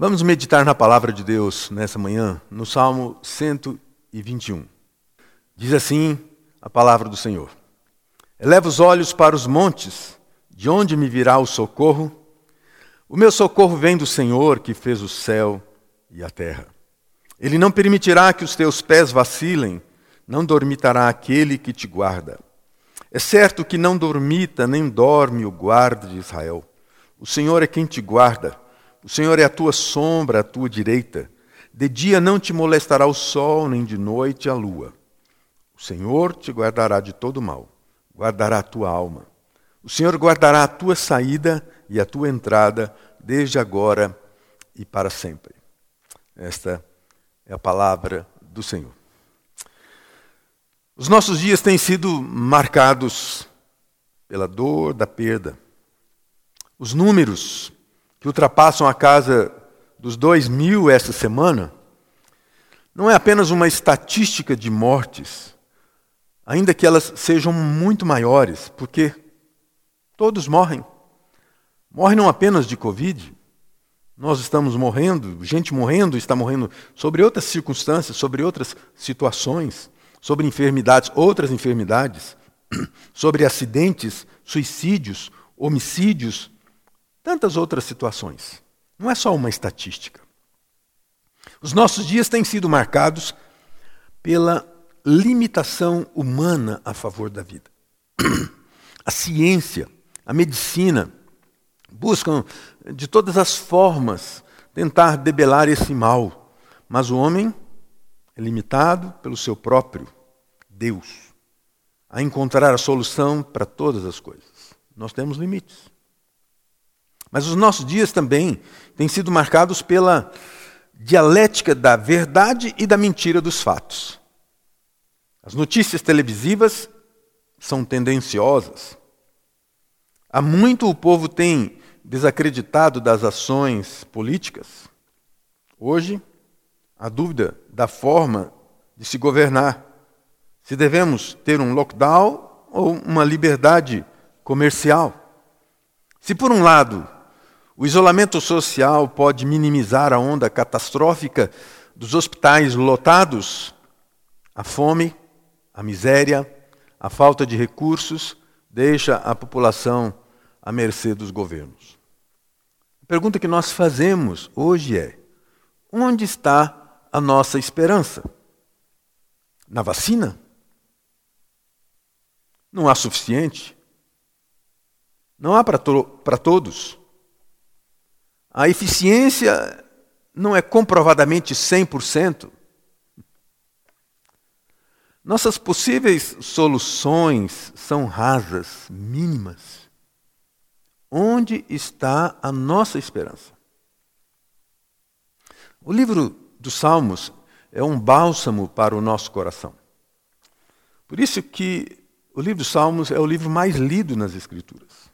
Vamos meditar na palavra de Deus nessa manhã, no Salmo 121. Diz assim a palavra do Senhor: Eleva os olhos para os montes, de onde me virá o socorro? O meu socorro vem do Senhor que fez o céu e a terra. Ele não permitirá que os teus pés vacilem, não dormitará aquele que te guarda. É certo que não dormita nem dorme o guarda de Israel. O Senhor é quem te guarda. O Senhor é a tua sombra, a tua direita. De dia não te molestará o sol, nem de noite a lua. O Senhor te guardará de todo mal, guardará a tua alma. O Senhor guardará a tua saída e a tua entrada, desde agora e para sempre. Esta é a palavra do Senhor. Os nossos dias têm sido marcados pela dor da perda. Os números que ultrapassam a casa dos dois mil essa semana não é apenas uma estatística de mortes, ainda que elas sejam muito maiores, porque todos morrem. Morrem não apenas de Covid, nós estamos morrendo, gente morrendo, está morrendo sobre outras circunstâncias, sobre outras situações, sobre enfermidades, outras enfermidades, sobre acidentes, suicídios, homicídios, tantas outras situações. Não é só uma estatística. Os nossos dias têm sido marcados pela limitação humana a favor da vida. A ciência, a medicina, buscam de todas as formas tentar debelar esse mal, mas o homem é limitado pelo seu próprio Deus a encontrar a solução para todas as coisas. Nós temos limites. Mas os nossos dias também têm sido marcados pela dialética da verdade e da mentira dos fatos. As notícias televisivas são tendenciosas. Há muito o povo tem desacreditado das ações políticas. Hoje, a dúvida da forma de se governar. Se devemos ter um lockdown ou uma liberdade comercial. Se, por um lado, o isolamento social pode minimizar a onda catastrófica dos hospitais lotados. A fome, a miséria, a falta de recursos deixa a população à mercê dos governos. A pergunta que nós fazemos hoje é: onde está a nossa esperança? Na vacina? Não há suficiente? Não há para to todos? A eficiência não é comprovadamente 100%. Nossas possíveis soluções são rasas, mínimas. Onde está a nossa esperança? O livro dos Salmos é um bálsamo para o nosso coração. Por isso que o livro dos Salmos é o livro mais lido nas Escrituras.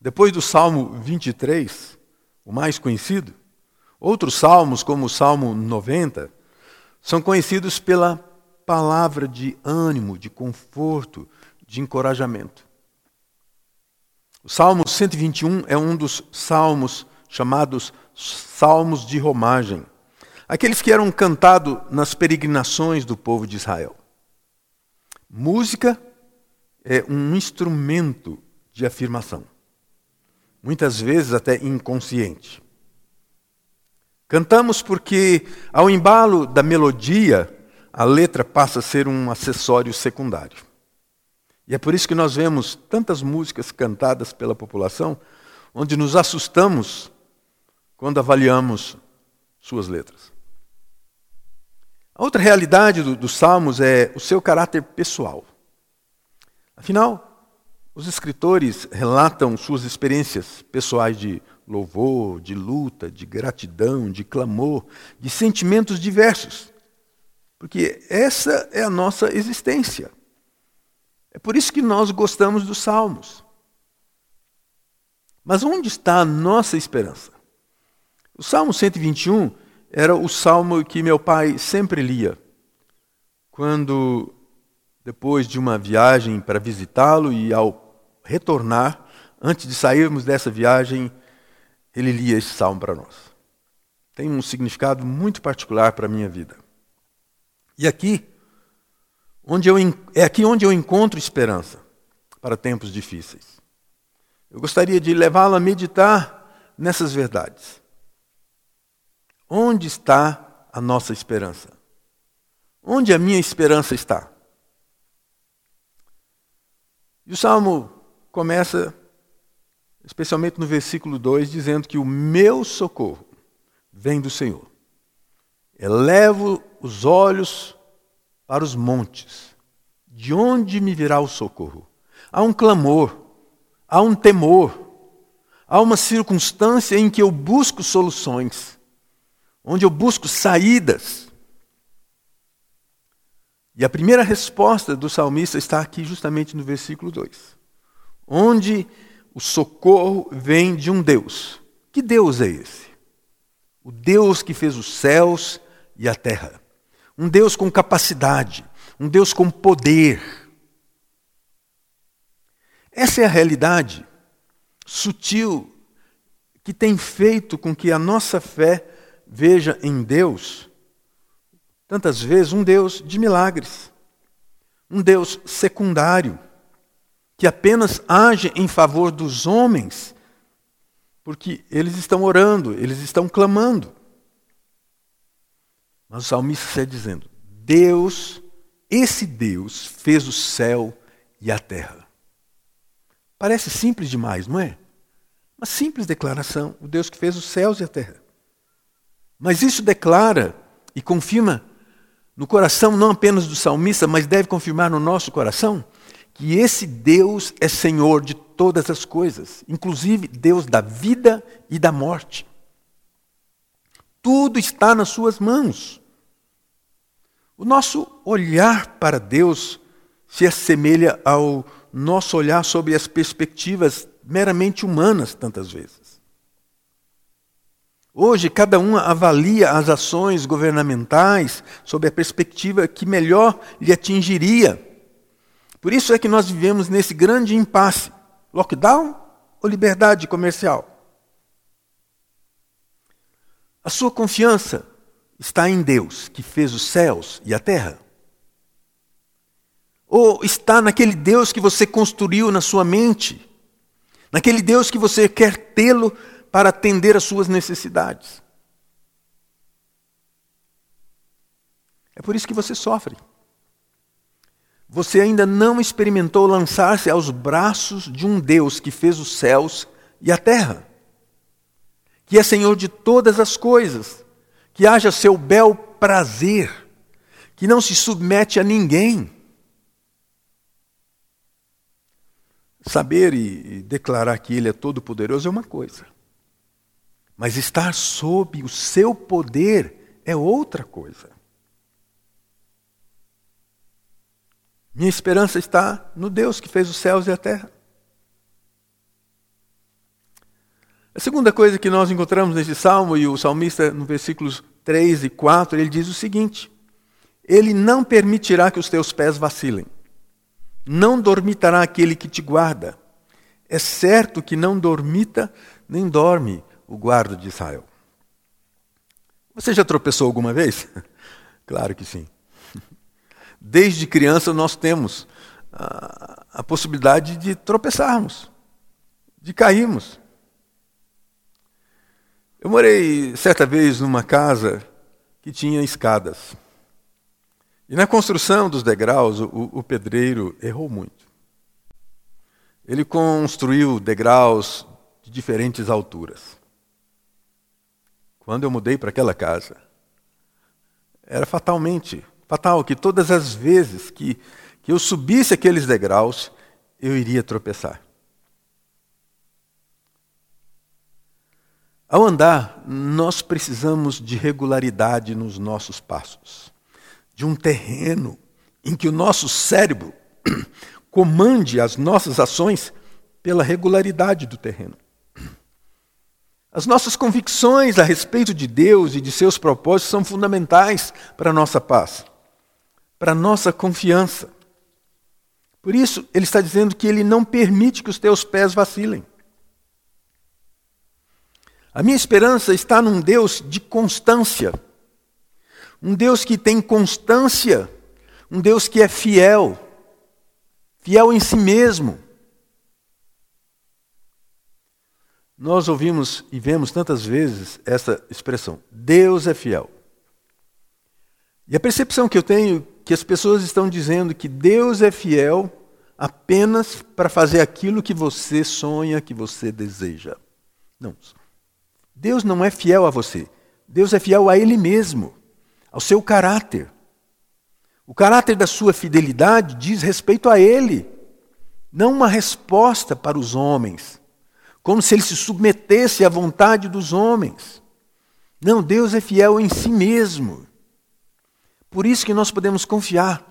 Depois do Salmo 23, o mais conhecido. Outros salmos, como o Salmo 90, são conhecidos pela palavra de ânimo, de conforto, de encorajamento. O Salmo 121 é um dos salmos chamados salmos de romagem, aqueles que eram cantados nas peregrinações do povo de Israel. Música é um instrumento de afirmação muitas vezes até inconsciente. Cantamos porque, ao embalo da melodia, a letra passa a ser um acessório secundário. E é por isso que nós vemos tantas músicas cantadas pela população, onde nos assustamos quando avaliamos suas letras. A outra realidade dos do Salmos é o seu caráter pessoal. Afinal, os escritores relatam suas experiências pessoais de louvor, de luta, de gratidão, de clamor, de sentimentos diversos. Porque essa é a nossa existência. É por isso que nós gostamos dos salmos. Mas onde está a nossa esperança? O Salmo 121 era o salmo que meu pai sempre lia quando depois de uma viagem para visitá-lo e ao retornar, antes de sairmos dessa viagem, ele lia esse salmo para nós. tem um significado muito particular para a minha vida. E aqui, onde eu, é aqui onde eu encontro esperança para tempos difíceis. Eu gostaria de levá-lo a meditar nessas verdades. Onde está a nossa esperança? Onde a minha esperança está? E o salmo começa, especialmente no versículo 2, dizendo que o meu socorro vem do Senhor. Elevo os olhos para os montes. De onde me virá o socorro? Há um clamor, há um temor, há uma circunstância em que eu busco soluções, onde eu busco saídas. E a primeira resposta do salmista está aqui justamente no versículo 2, onde o socorro vem de um Deus. Que Deus é esse? O Deus que fez os céus e a terra. Um Deus com capacidade, um Deus com poder essa é a realidade sutil que tem feito com que a nossa fé veja em Deus, tantas vezes, um Deus de milagres, um Deus secundário, que apenas age em favor dos homens, porque eles estão orando, eles estão clamando. Mas o salmista está dizendo: Deus, esse Deus, fez o céu e a terra. Parece simples demais, não é? Uma simples declaração, o Deus que fez os céus e a terra. Mas isso declara e confirma no coração não apenas do salmista, mas deve confirmar no nosso coração que esse Deus é Senhor de todas as coisas, inclusive Deus da vida e da morte. Tudo está nas suas mãos. O nosso olhar para Deus se assemelha ao nosso olhar sobre as perspectivas meramente humanas, tantas vezes. Hoje, cada um avalia as ações governamentais sob a perspectiva que melhor lhe atingiria. Por isso é que nós vivemos nesse grande impasse: lockdown ou liberdade comercial? A sua confiança está em Deus, que fez os céus e a terra? Ou está naquele Deus que você construiu na sua mente? Naquele Deus que você quer tê-lo para atender às suas necessidades? É por isso que você sofre. Você ainda não experimentou lançar-se aos braços de um Deus que fez os céus e a terra, que é Senhor de todas as coisas, que haja seu bel prazer, que não se submete a ninguém Saber e declarar que Ele é todo-poderoso é uma coisa, mas estar sob o seu poder é outra coisa. Minha esperança está no Deus que fez os céus e a terra. A segunda coisa que nós encontramos nesse salmo, e o salmista, no versículos 3 e 4, ele diz o seguinte: Ele não permitirá que os teus pés vacilem. Não dormitará aquele que te guarda. É certo que não dormita nem dorme o guarda de Israel. Você já tropeçou alguma vez? claro que sim. Desde criança nós temos a, a possibilidade de tropeçarmos, de cairmos. Eu morei certa vez numa casa que tinha escadas. E na construção dos degraus, o, o pedreiro errou muito. Ele construiu degraus de diferentes alturas. Quando eu mudei para aquela casa, era fatalmente, fatal que todas as vezes que, que eu subisse aqueles degraus, eu iria tropeçar. Ao andar, nós precisamos de regularidade nos nossos passos de um terreno em que o nosso cérebro comande as nossas ações pela regularidade do terreno. As nossas convicções a respeito de Deus e de seus propósitos são fundamentais para a nossa paz, para a nossa confiança. Por isso, ele está dizendo que ele não permite que os teus pés vacilem. A minha esperança está num Deus de constância. Um Deus que tem constância, um Deus que é fiel, fiel em si mesmo. Nós ouvimos e vemos tantas vezes essa expressão: Deus é fiel. E a percepção que eu tenho é que as pessoas estão dizendo que Deus é fiel apenas para fazer aquilo que você sonha, que você deseja. Não. Deus não é fiel a você. Deus é fiel a Ele mesmo, ao seu caráter. O caráter da sua fidelidade diz respeito a Ele, não uma resposta para os homens, como se Ele se submetesse à vontade dos homens. Não, Deus é fiel em si mesmo. Por isso que nós podemos confiar.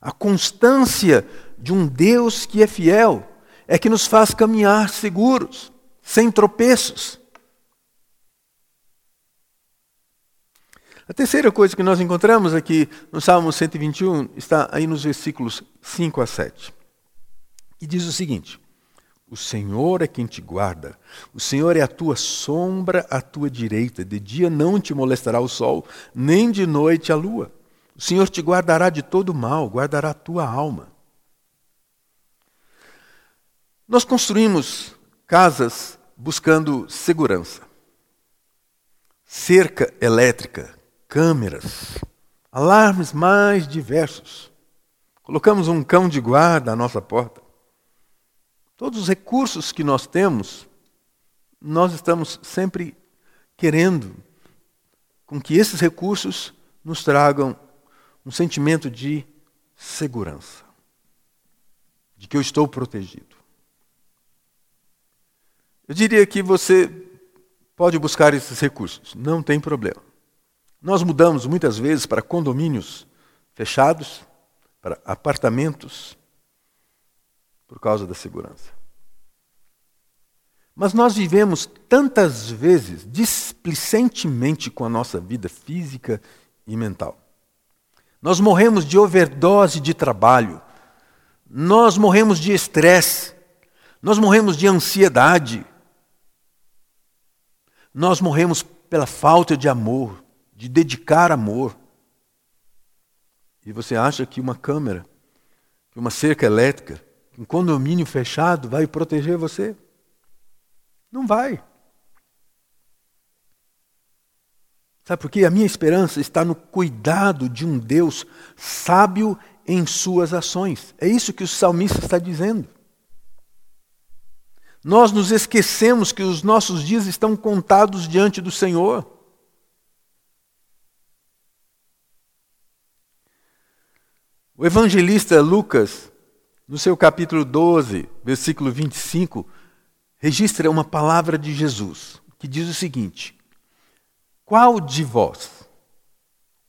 A constância de um Deus que é fiel é que nos faz caminhar seguros, sem tropeços. A terceira coisa que nós encontramos aqui no Salmo 121 está aí nos versículos 5 a 7. E diz o seguinte: O Senhor é quem te guarda, o Senhor é a tua sombra à tua direita, de dia não te molestará o sol, nem de noite a lua. O Senhor te guardará de todo mal, guardará a tua alma. Nós construímos casas buscando segurança. Cerca elétrica câmeras, alarmes mais diversos. Colocamos um cão de guarda à nossa porta. Todos os recursos que nós temos, nós estamos sempre querendo com que esses recursos nos tragam um sentimento de segurança, de que eu estou protegido. Eu diria que você pode buscar esses recursos, não tem problema. Nós mudamos muitas vezes para condomínios fechados, para apartamentos, por causa da segurança. Mas nós vivemos tantas vezes displicentemente com a nossa vida física e mental. Nós morremos de overdose de trabalho, nós morremos de estresse, nós morremos de ansiedade, nós morremos pela falta de amor, de dedicar amor. E você acha que uma câmera, que uma cerca elétrica, um condomínio fechado vai proteger você? Não vai. Sabe por quê? A minha esperança está no cuidado de um Deus sábio em suas ações. É isso que o salmista está dizendo. Nós nos esquecemos que os nossos dias estão contados diante do Senhor. O evangelista Lucas, no seu capítulo 12, versículo 25, registra uma palavra de Jesus, que diz o seguinte: Qual de vós,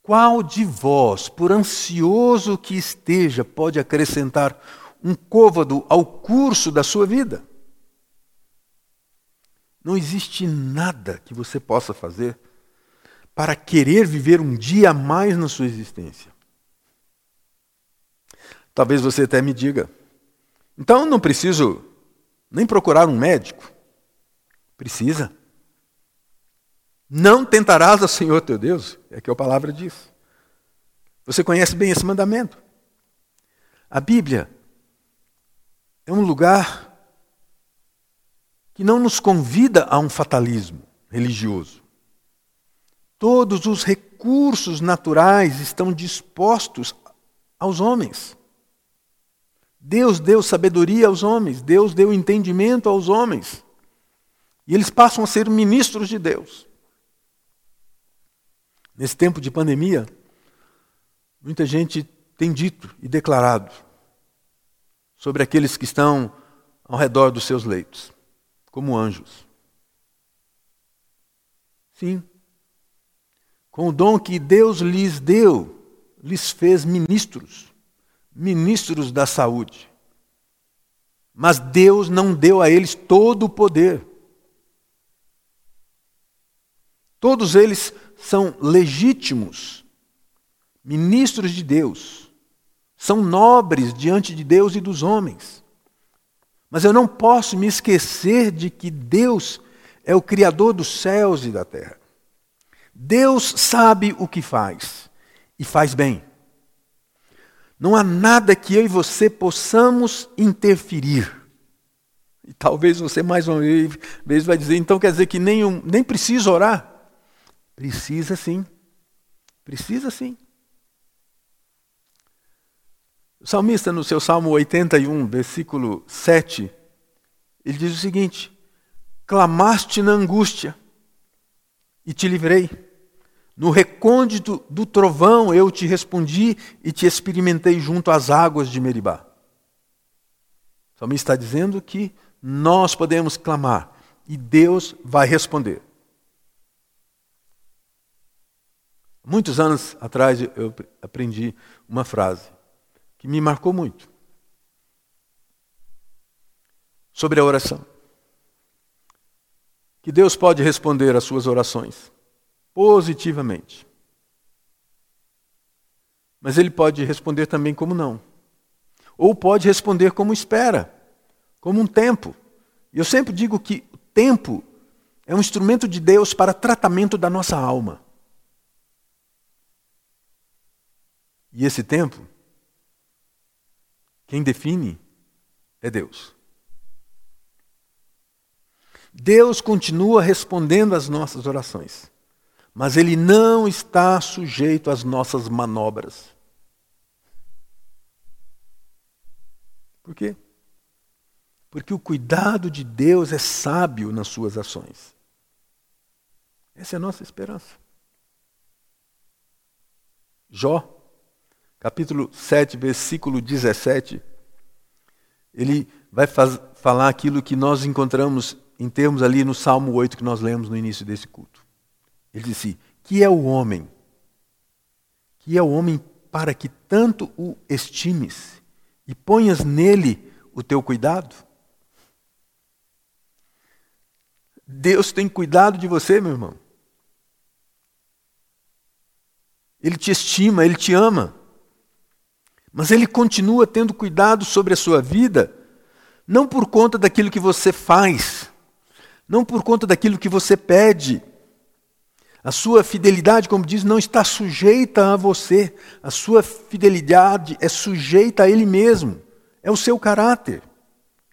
qual de vós, por ansioso que esteja, pode acrescentar um côvado ao curso da sua vida? Não existe nada que você possa fazer para querer viver um dia a mais na sua existência. Talvez você até me diga. Então não preciso nem procurar um médico. Precisa. Não tentarás ao Senhor teu Deus, é que a palavra diz. Você conhece bem esse mandamento. A Bíblia é um lugar que não nos convida a um fatalismo religioso. Todos os recursos naturais estão dispostos aos homens. Deus deu sabedoria aos homens, Deus deu entendimento aos homens. E eles passam a ser ministros de Deus. Nesse tempo de pandemia, muita gente tem dito e declarado sobre aqueles que estão ao redor dos seus leitos, como anjos. Sim. Com o dom que Deus lhes deu, lhes fez ministros ministros da saúde. Mas Deus não deu a eles todo o poder. Todos eles são legítimos, ministros de Deus, são nobres diante de Deus e dos homens. Mas eu não posso me esquecer de que Deus é o Criador dos céus e da terra. Deus sabe o que faz e faz bem. Não há nada que eu e você possamos interferir. E talvez você mais uma vez vai dizer, então quer dizer que nem, um, nem precisa orar? Precisa sim. Precisa sim. O salmista, no seu Salmo 81, versículo 7, ele diz o seguinte: Clamaste na angústia e te livrei. No recôndito do trovão eu te respondi e te experimentei junto às águas de Meribá. O salmista está dizendo que nós podemos clamar e Deus vai responder. Muitos anos atrás eu aprendi uma frase que me marcou muito sobre a oração. Que Deus pode responder às suas orações positivamente. Mas ele pode responder também como não. Ou pode responder como espera, como um tempo. E eu sempre digo que o tempo é um instrumento de Deus para tratamento da nossa alma. E esse tempo, quem define é Deus. Deus continua respondendo às nossas orações mas ele não está sujeito às nossas manobras. Por quê? Porque o cuidado de Deus é sábio nas suas ações. Essa é a nossa esperança. Jó, capítulo 7, versículo 17, ele vai falar aquilo que nós encontramos em termos ali no Salmo 8 que nós lemos no início desse culto. Ele disse: Que é o homem? Que é o homem para que tanto o estimes e ponhas nele o teu cuidado? Deus tem cuidado de você, meu irmão. Ele te estima, ele te ama. Mas ele continua tendo cuidado sobre a sua vida, não por conta daquilo que você faz, não por conta daquilo que você pede, a sua fidelidade, como diz, não está sujeita a você. A sua fidelidade é sujeita a Ele mesmo. É o seu caráter.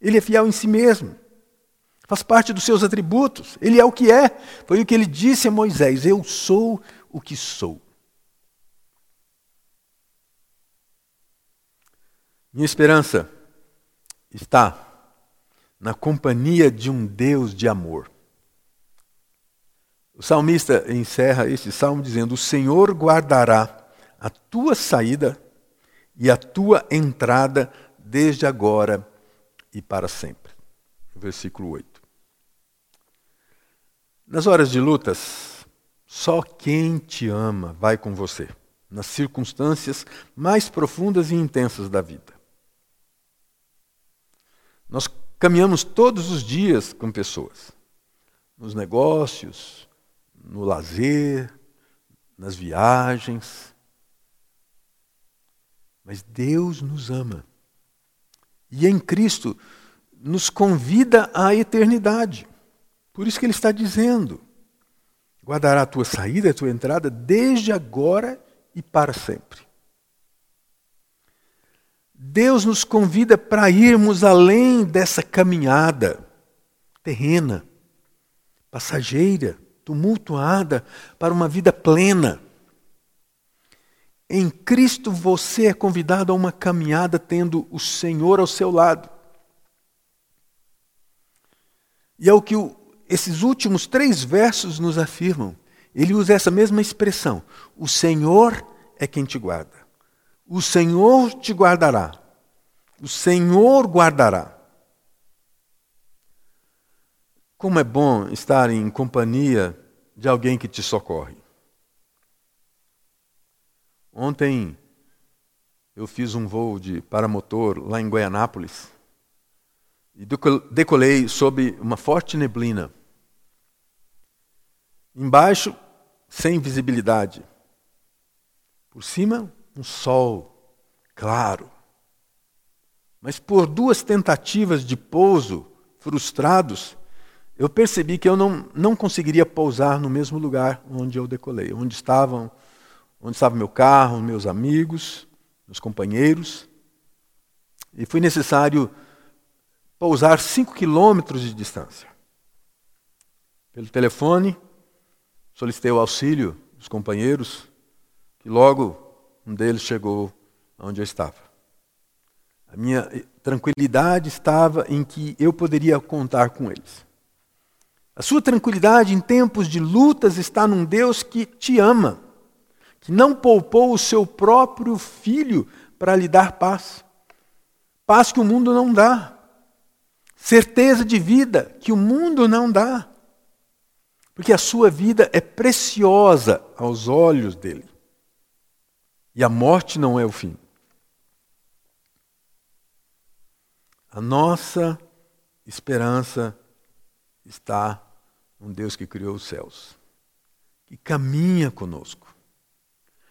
Ele é fiel em si mesmo. Faz parte dos seus atributos. Ele é o que é. Foi o que ele disse a Moisés: Eu sou o que sou. Minha esperança está na companhia de um Deus de amor. O salmista encerra este salmo dizendo: O Senhor guardará a tua saída e a tua entrada desde agora e para sempre. Versículo 8. Nas horas de lutas, só quem te ama vai com você, nas circunstâncias mais profundas e intensas da vida. Nós caminhamos todos os dias com pessoas, nos negócios, no lazer, nas viagens. Mas Deus nos ama. E em Cristo nos convida à eternidade. Por isso que ele está dizendo: guardará a tua saída a tua entrada desde agora e para sempre. Deus nos convida para irmos além dessa caminhada terrena, passageira, tumultuada para uma vida plena. Em Cristo você é convidado a uma caminhada tendo o Senhor ao seu lado. E é o que o, esses últimos três versos nos afirmam. Ele usa essa mesma expressão: O Senhor é quem te guarda. O Senhor te guardará. O Senhor guardará. Como é bom estar em companhia de alguém que te socorre. Ontem eu fiz um voo de paramotor lá em Goianápolis e decolei sob uma forte neblina. Embaixo, sem visibilidade. Por cima, um sol claro. Mas por duas tentativas de pouso frustrados, eu percebi que eu não, não conseguiria pousar no mesmo lugar onde eu decolei, onde estavam, onde estava meu carro, meus amigos, meus companheiros. E foi necessário pousar cinco quilômetros de distância. Pelo telefone, solicitei o auxílio dos companheiros, que logo um deles chegou onde eu estava. A minha tranquilidade estava em que eu poderia contar com eles. A sua tranquilidade em tempos de lutas está num Deus que te ama, que não poupou o seu próprio filho para lhe dar paz. Paz que o mundo não dá. Certeza de vida que o mundo não dá. Porque a sua vida é preciosa aos olhos dele. E a morte não é o fim. A nossa esperança está um Deus que criou os céus, que caminha conosco,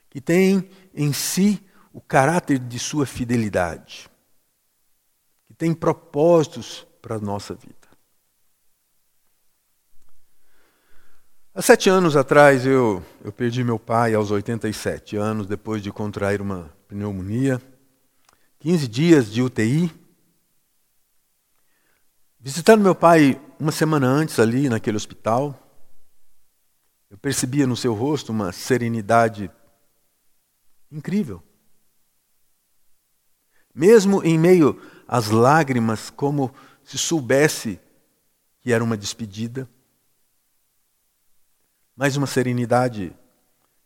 que tem em si o caráter de sua fidelidade, que tem propósitos para a nossa vida. Há sete anos atrás eu, eu perdi meu pai aos 87 anos, depois de contrair uma pneumonia. 15 dias de UTI. Visitando meu pai uma semana antes ali naquele hospital, eu percebia no seu rosto uma serenidade incrível. Mesmo em meio às lágrimas, como se soubesse que era uma despedida mas uma serenidade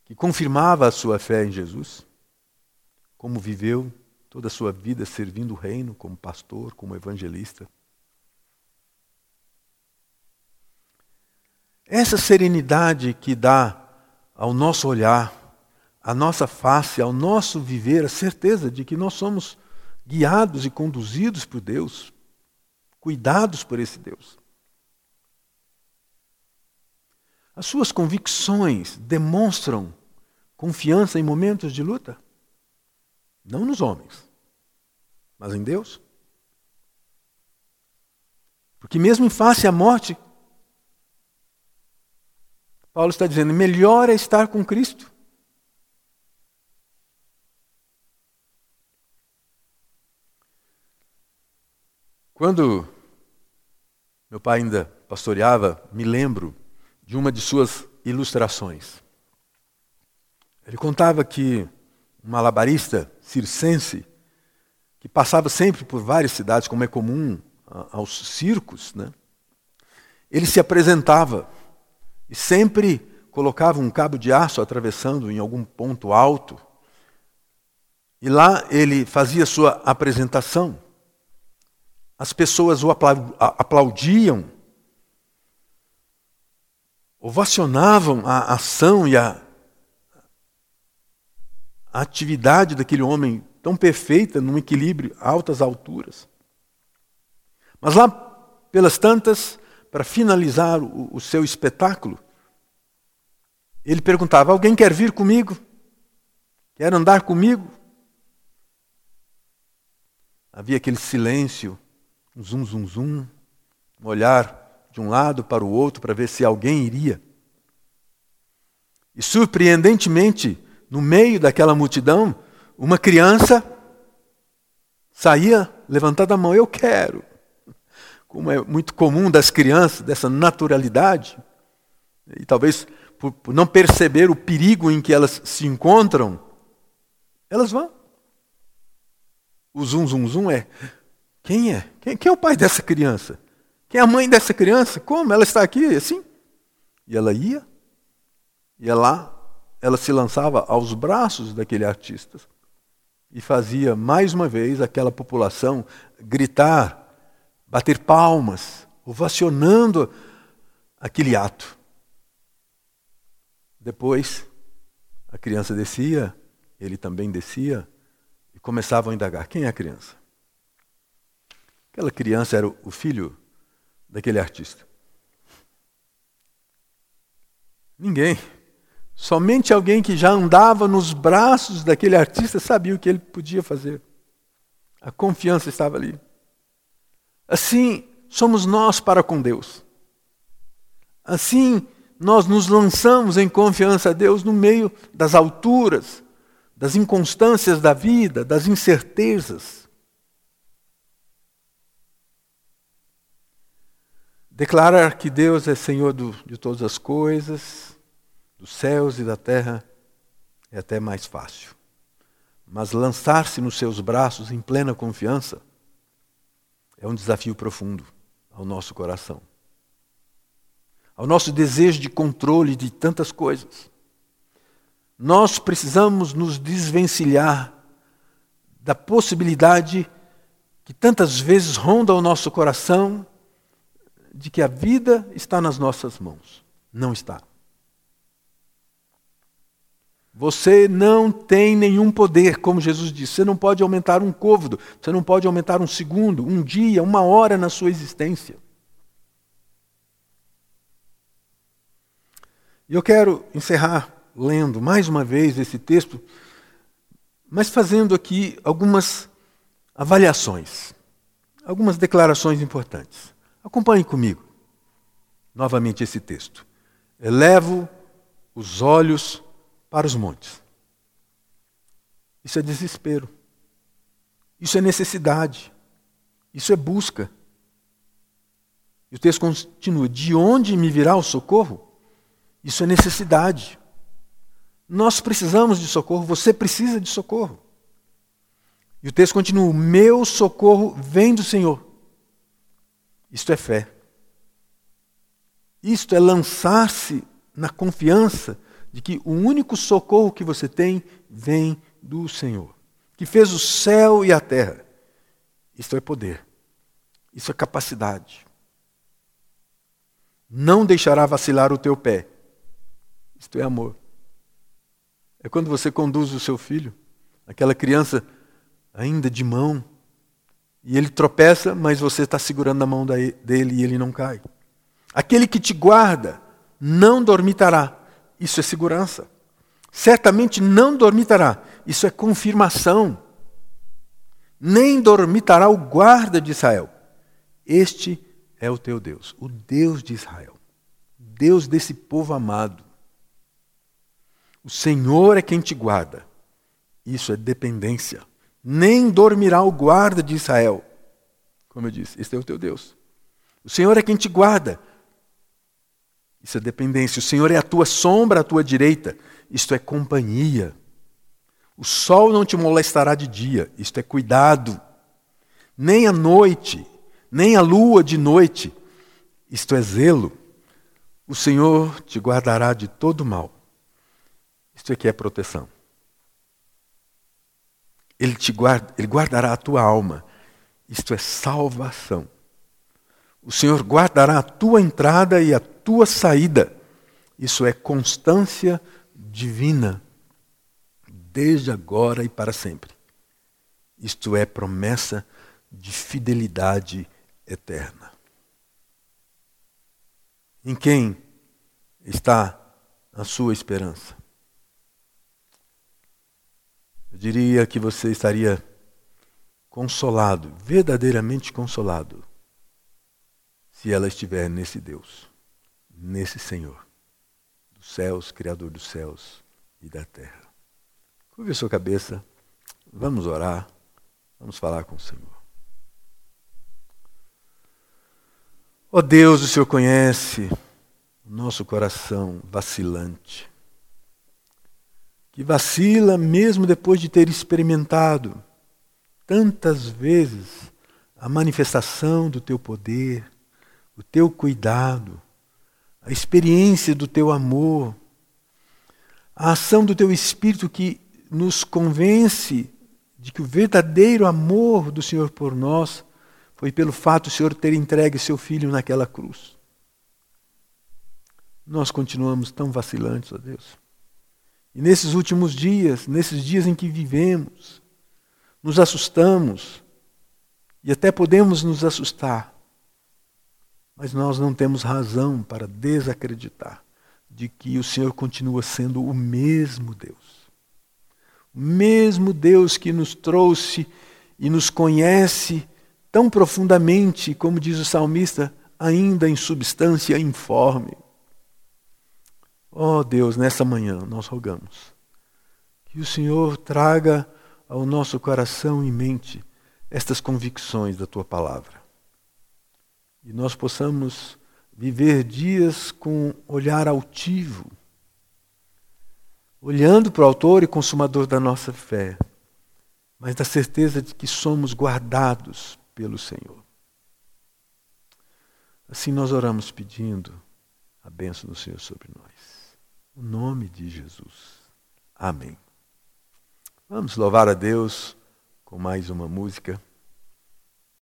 que confirmava a sua fé em Jesus, como viveu toda a sua vida servindo o reino como pastor, como evangelista. Essa serenidade que dá ao nosso olhar, à nossa face, ao nosso viver, a certeza de que nós somos guiados e conduzidos por Deus, cuidados por esse Deus. As suas convicções demonstram confiança em momentos de luta? Não nos homens, mas em Deus. Porque, mesmo em face à morte, Paulo está dizendo: melhor é estar com Cristo. Quando meu pai ainda pastoreava, me lembro de uma de suas ilustrações. Ele contava que um malabarista circense, que passava sempre por várias cidades, como é comum aos circos, né? ele se apresentava e sempre colocava um cabo de aço atravessando em algum ponto alto. E lá ele fazia sua apresentação. As pessoas o aplaudiam ovacionavam a ação e a, a atividade daquele homem tão perfeita, num equilíbrio, altas alturas. Mas lá, pelas tantas, para finalizar o, o seu espetáculo, ele perguntava: Alguém quer vir comigo? Quer andar comigo? Havia aquele silêncio, um zum, zum, zum, um olhar de um lado para o outro para ver se alguém iria. E surpreendentemente, no meio daquela multidão, uma criança saía levantada a mão: Eu quero. Como é muito comum das crianças, dessa naturalidade, e talvez por, por não perceber o perigo em que elas se encontram, elas vão. O zum, zum, zum é: quem é? Quem, quem é o pai dessa criança? Quem é a mãe dessa criança? Como? Ela está aqui assim? E ela ia, ia lá, ela se lançava aos braços daquele artista e fazia mais uma vez aquela população gritar, bater palmas, ovacionando aquele ato. Depois, a criança descia, ele também descia, e começavam a indagar: quem é a criança? Aquela criança era o filho daquele artista? Ninguém. Somente alguém que já andava nos braços daquele artista sabia o que ele podia fazer. A confiança estava ali. Assim somos nós para com Deus. Assim, nós nos lançamos em confiança a Deus no meio das alturas, das inconstâncias da vida, das incertezas. Declarar que Deus é Senhor do, de todas as coisas, dos céus e da terra, é até mais fácil. Mas lançar-se nos seus braços em plena confiança é um desafio profundo ao nosso coração, ao nosso desejo de controle de tantas coisas. Nós precisamos nos desvencilhar da possibilidade que tantas vezes ronda o nosso coração de que a vida está nas nossas mãos. Não está. Você não tem nenhum poder, como Jesus disse. Você não pode aumentar um côvado, você não pode aumentar um segundo, um dia, uma hora na sua existência. E eu quero encerrar lendo mais uma vez esse texto, mas fazendo aqui algumas avaliações, algumas declarações importantes. Acompanhe comigo novamente esse texto. Elevo os olhos para os montes. Isso é desespero. Isso é necessidade. Isso é busca. E o texto continua: De onde me virá o socorro? Isso é necessidade. Nós precisamos de socorro, você precisa de socorro. E o texto continua: Meu socorro vem do Senhor. Isto é fé. Isto é lançar-se na confiança de que o único socorro que você tem vem do Senhor, que fez o céu e a terra. Isso é poder, isso é capacidade. Não deixará vacilar o teu pé. Isto é amor. É quando você conduz o seu filho, aquela criança ainda de mão, e ele tropeça, mas você está segurando a mão dele e ele não cai. Aquele que te guarda não dormitará, isso é segurança. Certamente não dormitará. Isso é confirmação. Nem dormitará o guarda de Israel. Este é o teu Deus, o Deus de Israel. Deus desse povo amado. O Senhor é quem te guarda. Isso é dependência. Nem dormirá o guarda de Israel. Como eu disse, este é o teu Deus. O Senhor é quem te guarda. Isso é dependência. O Senhor é a tua sombra à tua direita. Isto é companhia. O sol não te molestará de dia. Isto é cuidado. Nem a noite, nem a lua de noite. Isto é zelo. O Senhor te guardará de todo mal. Isto aqui é proteção. Ele te guarda, ele guardará a tua alma. Isto é salvação. O Senhor guardará a tua entrada e a tua saída. Isso é constância divina, desde agora e para sempre. Isto é promessa de fidelidade eterna. Em quem está a sua esperança? Eu diria que você estaria consolado, verdadeiramente consolado, se ela estiver nesse Deus nesse Senhor, dos céus, Criador dos céus e da terra. Curve a sua cabeça, vamos orar, vamos falar com o Senhor. Ó oh Deus, o Senhor conhece o nosso coração vacilante, que vacila mesmo depois de ter experimentado tantas vezes a manifestação do teu poder, o teu cuidado, a experiência do teu amor, a ação do teu espírito que nos convence de que o verdadeiro amor do Senhor por nós foi pelo fato do Senhor ter entregue seu filho naquela cruz. Nós continuamos tão vacilantes, ó Deus. E nesses últimos dias, nesses dias em que vivemos, nos assustamos e até podemos nos assustar mas nós não temos razão para desacreditar de que o Senhor continua sendo o mesmo Deus. O mesmo Deus que nos trouxe e nos conhece tão profundamente, como diz o salmista, ainda em substância informe. Ó oh Deus, nessa manhã nós rogamos que o Senhor traga ao nosso coração e mente estas convicções da tua palavra. E nós possamos viver dias com olhar altivo, olhando para o autor e consumador da nossa fé, mas da certeza de que somos guardados pelo Senhor. Assim nós oramos pedindo a bênção do Senhor sobre nós. O nome de Jesus. Amém. Vamos louvar a Deus com mais uma música.